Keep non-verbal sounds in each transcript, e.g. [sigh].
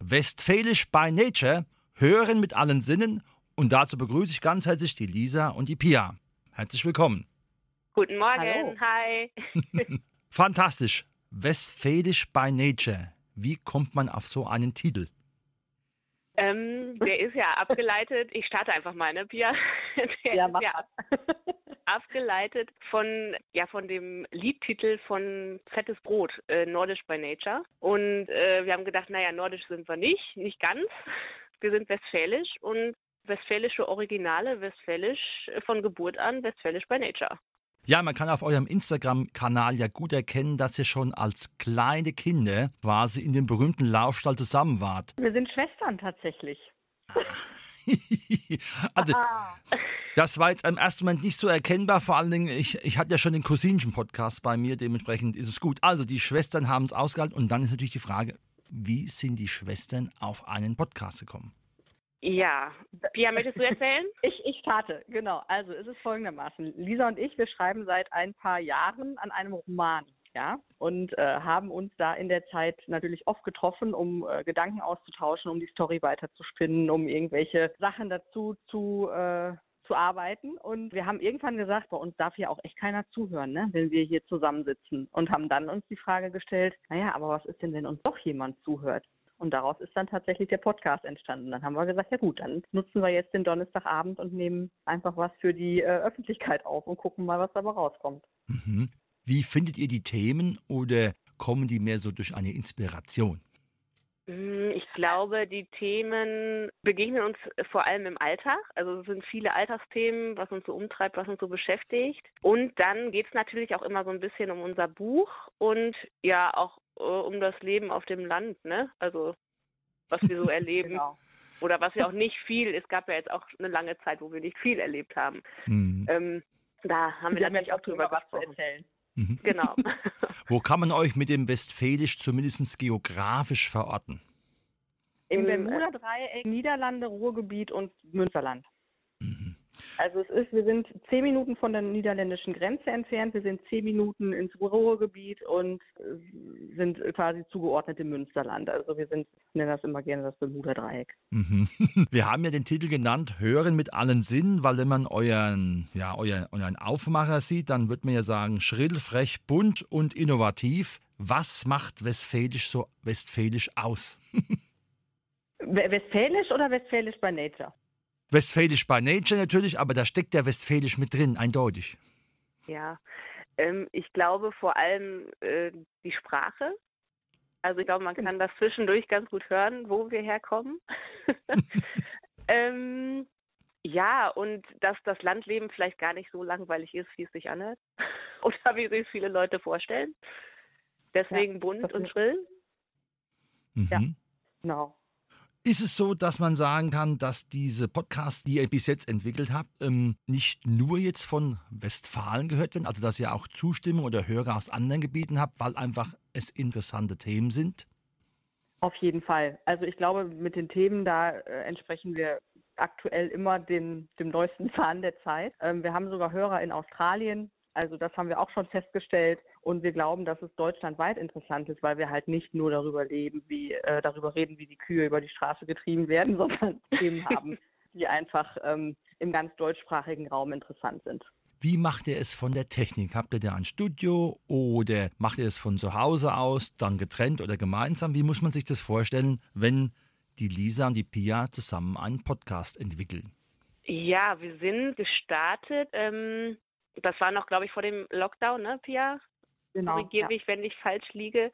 Westfälisch by Nature, hören mit allen Sinnen und dazu begrüße ich ganz herzlich die Lisa und die Pia. Herzlich willkommen. Guten Morgen, Hallo. hi. [laughs] [laughs] Fantastisch. Westfälisch by Nature. Wie kommt man auf so einen Titel? Ähm, der ist ja abgeleitet, ich starte einfach mal, ne, Pia? [laughs] Der Ja, ist mach ja mal. [laughs] abgeleitet von, ja, von dem Liedtitel von Fettes Brot, äh, Nordisch by Nature. Und äh, wir haben gedacht, naja, Nordisch sind wir nicht, nicht ganz. Wir sind Westfälisch und westfälische Originale, Westfälisch von Geburt an, Westfälisch by Nature. Ja, man kann auf eurem Instagram-Kanal ja gut erkennen, dass ihr schon als kleine Kinder quasi in dem berühmten Laufstall zusammen wart. Wir sind Schwestern tatsächlich. [laughs] also, das war jetzt im ersten Moment nicht so erkennbar. Vor allen Dingen, ich, ich hatte ja schon den Cousinchen-Podcast bei mir, dementsprechend ist es gut. Also, die Schwestern haben es ausgehalten und dann ist natürlich die Frage, wie sind die Schwestern auf einen Podcast gekommen? Ja, Pia, möchtest du erzählen? [laughs] Ich, ich starte, genau. Also es ist folgendermaßen. Lisa und ich, wir schreiben seit ein paar Jahren an einem Roman. Ja, und äh, haben uns da in der Zeit natürlich oft getroffen, um äh, Gedanken auszutauschen, um die Story weiterzuspinnen, um irgendwelche Sachen dazu zu, äh, zu arbeiten. Und wir haben irgendwann gesagt, bei uns darf ja auch echt keiner zuhören, ne, wenn wir hier zusammensitzen. Und haben dann uns die Frage gestellt, naja, aber was ist denn, wenn uns doch jemand zuhört? Und daraus ist dann tatsächlich der Podcast entstanden. Dann haben wir gesagt, ja gut, dann nutzen wir jetzt den Donnerstagabend und nehmen einfach was für die äh, Öffentlichkeit auf und gucken mal, was dabei rauskommt. Mhm. Wie findet ihr die Themen oder kommen die mehr so durch eine Inspiration? Mm, Ich glaube, die Themen begegnen uns vor allem im Alltag. Also es sind viele Alltagsthemen, was uns so umtreibt, was uns so beschäftigt. Und dann geht es natürlich auch immer so ein bisschen um unser Buch und ja auch um das Leben auf dem Land, ne? Also was wir so [laughs] erleben. Genau. Oder was wir auch nicht viel, es gab ja jetzt auch eine lange Zeit, wo wir nicht viel erlebt haben. Mhm. Ähm, da haben wir natürlich auch drüber was zu erzählen. Mhm. Genau. [laughs] Wo kann man euch mit dem Westfälisch zumindest geografisch verorten? Im äh, Bermuda-Dreieck, Niederlande, Ruhrgebiet und Münsterland. Also es ist, wir sind zehn Minuten von der niederländischen Grenze entfernt, wir sind zehn Minuten ins Ruhrgebiet und äh, sind quasi zugeordnet im Münsterland. Also wir sind, ich nenne das immer gerne das Bermuda-Dreieck. Mhm. [laughs] Wir haben ja den Titel genannt, Hören mit allen Sinnen, weil wenn man euren, ja, euer, euren Aufmacher sieht, dann wird man ja sagen, schrill, frech, bunt und innovativ. Was macht Westfälisch so westfälisch aus? [laughs] We- Westfälisch oder Westfälisch by Nature? Westfälisch by Nature natürlich, aber da steckt der Westfälisch mit drin, eindeutig. Ja, ähm, ich glaube vor allem äh, die Sprache. Also ich glaube, man kann das zwischendurch ganz gut hören, wo wir herkommen. [laughs] ähm, ja, und dass das Landleben vielleicht gar nicht so langweilig ist, wie es sich anhört. [laughs] Oder wie sich viele Leute vorstellen. Deswegen bunt das und schrill. Mhm. Ja. Genau. Ist es so, dass man sagen kann, dass diese Podcasts, die ihr bis jetzt entwickelt habt, ähm, nicht nur jetzt von Westfalen gehört werden, also dass ihr auch Zustimmung oder Hörer aus anderen Gebieten habt, weil einfach es interessante Themen sind? Auf jeden Fall. Also ich glaube, mit den Themen da äh, entsprechen wir aktuell immer dem, dem neuesten Zahn der Zeit. Ähm, wir haben sogar Hörer in Australien. Also das haben wir auch schon festgestellt. Und wir glauben, dass es deutschlandweit interessant ist, weil wir halt nicht nur darüber leben, wie äh, darüber reden, wie die Kühe über die Straße getrieben werden, [laughs] sondern Themen haben, die einfach ähm, im ganz deutschsprachigen Raum interessant sind. Wie macht ihr es von der Technik? Habt ihr da ein Studio oder macht ihr es von zu Hause aus, dann getrennt oder gemeinsam? Wie muss man sich das vorstellen, wenn die Lisa und die Pia zusammen einen Podcast entwickeln? Ja, wir sind gestartet. Ähm, das war noch, glaube ich, vor dem Lockdown, ne, Pia? Korrigiere ja. mich, wenn ich falsch liege.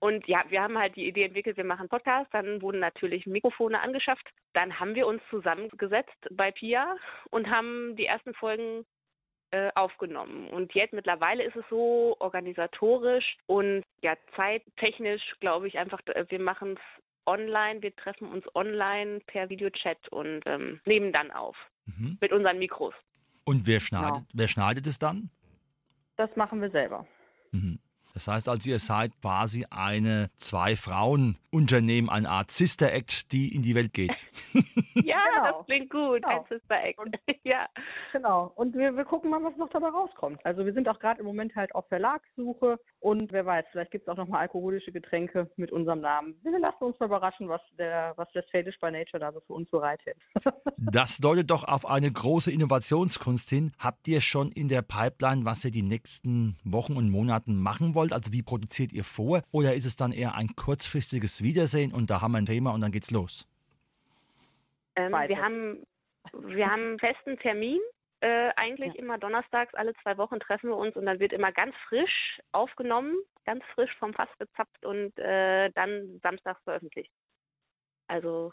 Und ja, wir haben halt die Idee entwickelt, wir machen einen Podcast, dann wurden natürlich Mikrofone angeschafft. Dann haben wir uns zusammengesetzt bei Pia und haben die ersten Folgen äh, aufgenommen. Und jetzt mittlerweile ist es so organisatorisch und ja zeittechnisch, glaube ich, einfach, äh, wir machen es online. Wir treffen uns online per Videochat und ähm, nehmen dann auf mhm. mit unseren Mikros. Und wer schneidet, genau. wer schneidet es dann? Das machen wir selber. Mhm. Das heißt also, ihr seid quasi eine Zwei-Frauen-Unternehmen, eine Art Sister-Act, die in die Welt geht. [laughs] ja, genau. das klingt gut, genau. ein Sister-Act. [laughs] ja. Genau. Und wir, wir gucken mal, was noch dabei rauskommt. Also wir sind auch gerade im Moment halt auf Verlagssuche und wer weiß, vielleicht gibt es auch nochmal alkoholische Getränke mit unserem Namen. Wir lassen uns mal überraschen, was der was Westfälisch by Nature da so für uns bereithält. [laughs] das deutet doch auf eine große Innovationskunst hin. Habt ihr schon in der Pipeline, was ihr die nächsten Wochen und Monaten machen wollt? Wollt? Also wie produziert ihr vor? Oder ist es dann eher ein kurzfristiges Wiedersehen und da haben wir ein Thema und dann geht's los? Ähm, wir, haben, wir haben einen festen Termin. Äh, eigentlich ja. immer donnerstags, alle zwei Wochen treffen wir uns und dann wird immer ganz frisch aufgenommen, ganz frisch vom Fass gezapft und äh, dann samstags veröffentlicht. Also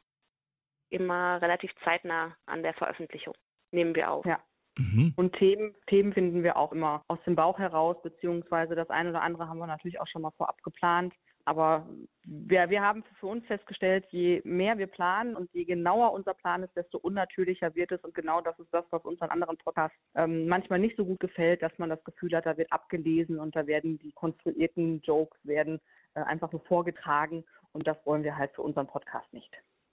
immer relativ zeitnah an der Veröffentlichung nehmen wir auf. Ja. Mhm. Und Themen, Themen finden wir auch immer aus dem Bauch heraus, beziehungsweise das eine oder andere haben wir natürlich auch schon mal vorab geplant. Aber wir, wir haben für uns festgestellt, je mehr wir planen und je genauer unser Plan ist, desto unnatürlicher wird es. Und genau das ist das, was uns an anderen Podcasts ähm, manchmal nicht so gut gefällt, dass man das Gefühl hat, da wird abgelesen und da werden die konstruierten Jokes werden äh, einfach nur vorgetragen. Und das wollen wir halt für unseren Podcast nicht.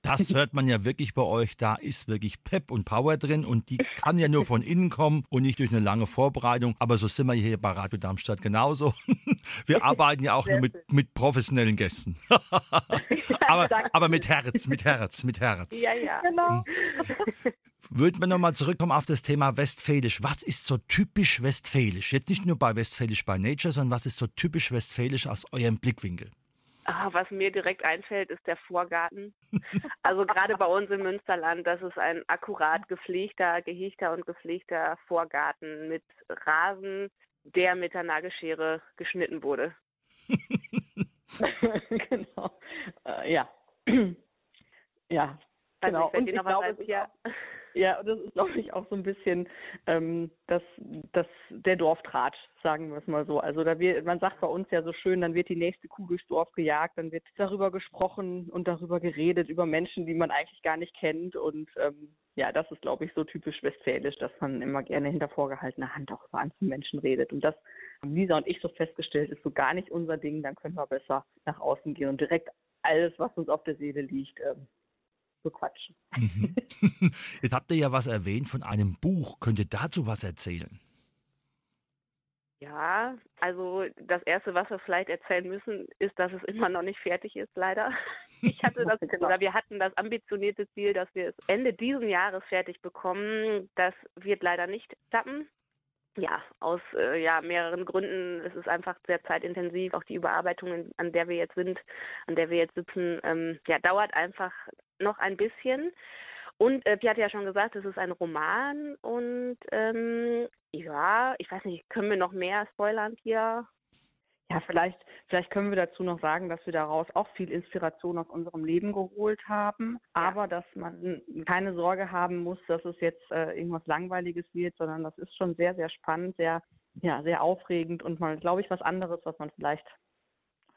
Das hört man ja wirklich bei euch. Da ist wirklich Pep und Power drin und die kann ja nur von innen kommen und nicht durch eine lange Vorbereitung. Aber so sind wir hier bei Radio Darmstadt genauso. [laughs] Wir arbeiten ja auch nur mit, mit professionellen Gästen. [laughs] aber, aber mit Herz, mit Herz, mit Herz. Ja, ja. Genau. Hm. Würden wir nochmal zurückkommen auf das Thema Westfälisch. Was ist so typisch Westfälisch? Jetzt nicht nur bei Westfälisch by Nature, sondern was ist so typisch Westfälisch aus eurem Blickwinkel? Ah, was mir direkt einfällt, ist der Vorgarten. [laughs] Also gerade bei uns im Münsterland, das ist ein akkurat gepflegter, gehegter und gepflegter Vorgarten mit Rasen, der mit der Nagelschere geschnitten wurde. [laughs] [laughs] genau. Äh, ja. ja. Also genau. Und ich glaube, hier. Ja, das ist, glaube ich, auch so ein bisschen ähm, das, das, der Dorftratsch, sagen wir es mal so. Also da wird, man sagt bei uns ja so schön, dann wird die nächste Kuh durchs Dorf gejagt, dann wird darüber gesprochen und darüber geredet, über Menschen, die man eigentlich gar nicht kennt. Und ähm, ja, das ist, glaube ich, so typisch westfälisch, dass man immer gerne hinter vorgehaltener Hand auch über andere Menschen redet. Und das haben Lisa und ich so festgestellt, ist so gar nicht unser Ding, dann können wir besser nach außen gehen und direkt alles, was uns auf der Seele liegt, ähm, bequatschen. Mhm. [laughs] Jetzt habt ihr ja was erwähnt von einem Buch. Könnt ihr dazu was erzählen? Ja, also das Erste, was wir vielleicht erzählen müssen, ist, dass es immer noch nicht fertig ist, leider. [laughs] Ich hatte das, [laughs] genau. oder wir hatten das ambitionierte Ziel, dass wir es Ende dieses Jahres fertig bekommen. Das wird leider nicht klappen. Ja, aus äh, ja, mehreren Gründen. Es ist einfach sehr zeitintensiv. Auch die Überarbeitung, an der wir jetzt sind, an der wir jetzt sitzen, ähm, ja, dauert einfach noch ein bisschen. Und äh, Pia hat ja schon gesagt, es ist ein Roman und ähm, ja, ich weiß nicht, können wir noch mehr spoilern hier? Ja, vielleicht, vielleicht können wir dazu noch sagen, dass wir daraus auch viel Inspiration aus unserem Leben geholt haben, aber ja. dass man keine Sorge haben muss, dass es jetzt äh, irgendwas Langweiliges wird, sondern das ist schon sehr, sehr spannend, sehr, ja, sehr aufregend und mal, glaube ich, was anderes, was man vielleicht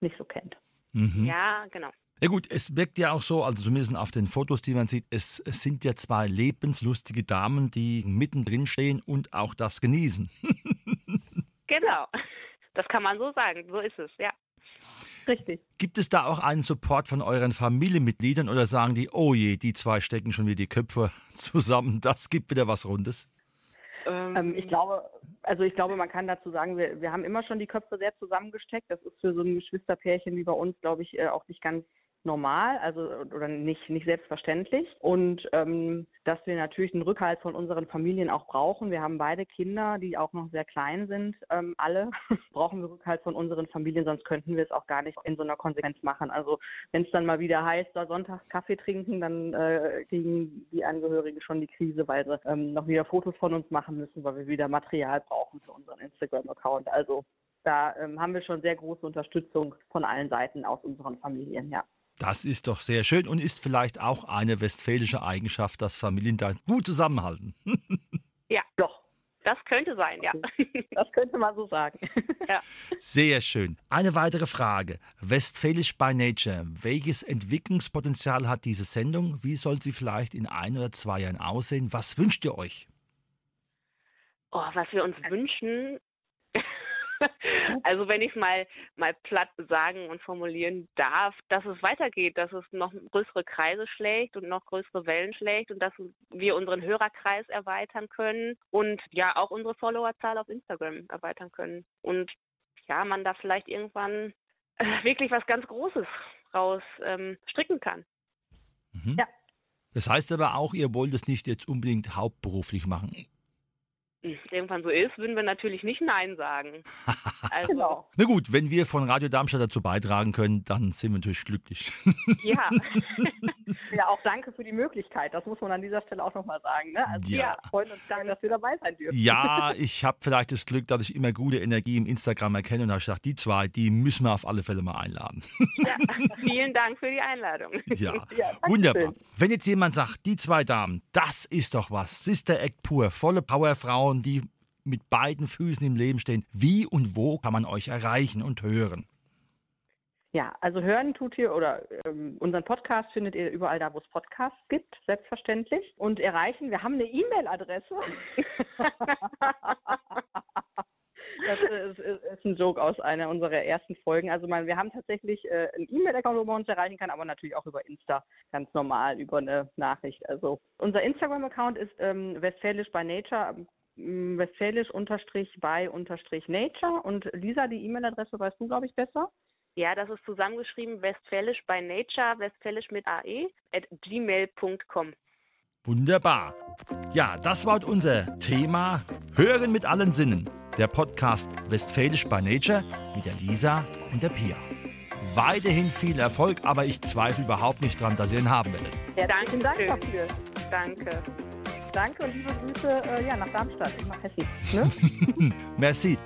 nicht so kennt. Mhm. Ja, genau. Ja gut, es wirkt ja auch so, also zumindest auf den Fotos, die man sieht, es, es sind ja zwei lebenslustige Damen, die mittendrin stehen und auch das genießen. [laughs] genau, das kann man so sagen, so ist es, ja. Richtig. Gibt es da auch einen Support von euren Familienmitgliedern oder sagen die, oh je, die zwei stecken schon wieder die Köpfe [laughs] zusammen, das gibt wieder was Rundes? Ähm, ich glaube, also ich glaube, man kann dazu sagen, wir, wir haben immer schon die Köpfe sehr zusammengesteckt. Das ist für so ein Geschwisterpärchen wie bei uns, glaube ich, äh, auch nicht ganz normal, also oder nicht nicht selbstverständlich und ähm, dass wir natürlich einen Rückhalt von unseren Familien auch brauchen. Wir haben beide Kinder, die auch noch sehr klein sind, ähm, alle [laughs] brauchen wir Rückhalt von unseren Familien, sonst könnten wir es auch gar nicht in so einer Konsequenz machen. Also wenn es dann mal wieder heißt, da sonntags Kaffee trinken, dann äh, kriegen die Angehörigen schon die Krise, weil sie ähm, noch wieder Fotos von uns machen müssen, weil wir wieder Material brauchen für unseren Instagram-Account. Also da ähm, haben wir schon sehr große Unterstützung von allen Seiten aus unseren Familien, ja. Das ist doch sehr schön und ist vielleicht auch eine westfälische Eigenschaft, dass Familien da gut zusammenhalten. [laughs] ja, doch. Das könnte sein, ja. [laughs] Das könnte man so sagen. [laughs] Ja. Sehr schön. Eine weitere Frage. Westfälisch by Nature. Welches Entwicklungspotenzial hat diese Sendung? Wie sollte sie vielleicht in ein oder zwei Jahren aussehen? Was wünscht ihr euch? Oh, was wir uns wünschen. [laughs] Also wenn ich es mal, mal platt sagen und formulieren darf, dass es weitergeht, dass es noch größere Kreise schlägt und noch größere Wellen schlägt und dass wir unseren Hörerkreis erweitern können und ja auch unsere Followerzahl auf Instagram erweitern können. Und ja, man da vielleicht irgendwann äh, wirklich was ganz Großes raus ähm, stricken kann. Mhm. Ja. Das heißt aber auch, ihr wollt es nicht jetzt unbedingt hauptberuflich machen. Irgendwann so ist, würden wir natürlich nicht Nein sagen. [laughs] Also, Genau. Na gut, wenn wir von Radio Darmstadt dazu beitragen können, dann sind wir natürlich glücklich. [laughs] ja. [laughs] Ja, auch danke für die Möglichkeit. Das muss man an dieser Stelle auch nochmal sagen. Ne? Also Ja. wir freuen uns sehr, dass wir dabei sein dürfen. Ja, ich habe vielleicht das Glück, dass ich immer gute Energie im Instagram erkenne und habe gesagt, die zwei, die müssen wir auf alle Fälle mal einladen. ja. Vielen Dank für die Einladung. Ja, Ja, wunderbar. schön. Wenn jetzt jemand sagt, die zwei Damen, das ist doch was, Sister Act pur, volle Powerfrauen, die mit beiden Füßen im Leben stehen. Wie und wo kann man euch erreichen und hören? Ja, also hören tut ihr oder ähm, unseren Podcast findet ihr überall da, wo es Podcasts gibt, selbstverständlich. Und erreichen, wir haben eine E-Mail-Adresse. [laughs] Das ist, ist, ist ein Joke aus einer unserer ersten Folgen. Also man, wir haben tatsächlich äh, einen E-Mail-Account, wo man uns erreichen kann, aber natürlich auch über Insta, ganz normal über eine Nachricht. Also unser Instagram-Account ist ähm, Westfälisch by Nature, ähm, Westfälisch unterstrich by unterstrich Nature. Und Lisa, die E-Mail-Adresse weißt du, glaube ich, besser. Ja, das ist zusammengeschrieben westfälisch by nature, westfälisch mit ae, at gmail.com. Wunderbar. Ja, das war unser Thema Hören mit allen Sinnen. Der Podcast Westfälisch by Nature mit der Lisa und der Pia. Weiterhin viel Erfolg, aber ich zweifle überhaupt nicht dran, dass ihr ihn haben werdet. Herzlichen Dank Dankeschön. dafür. Danke. Danke und liebe Grüße äh, ja, nach Darmstadt, nach Hessen. Ne? [laughs] Merci.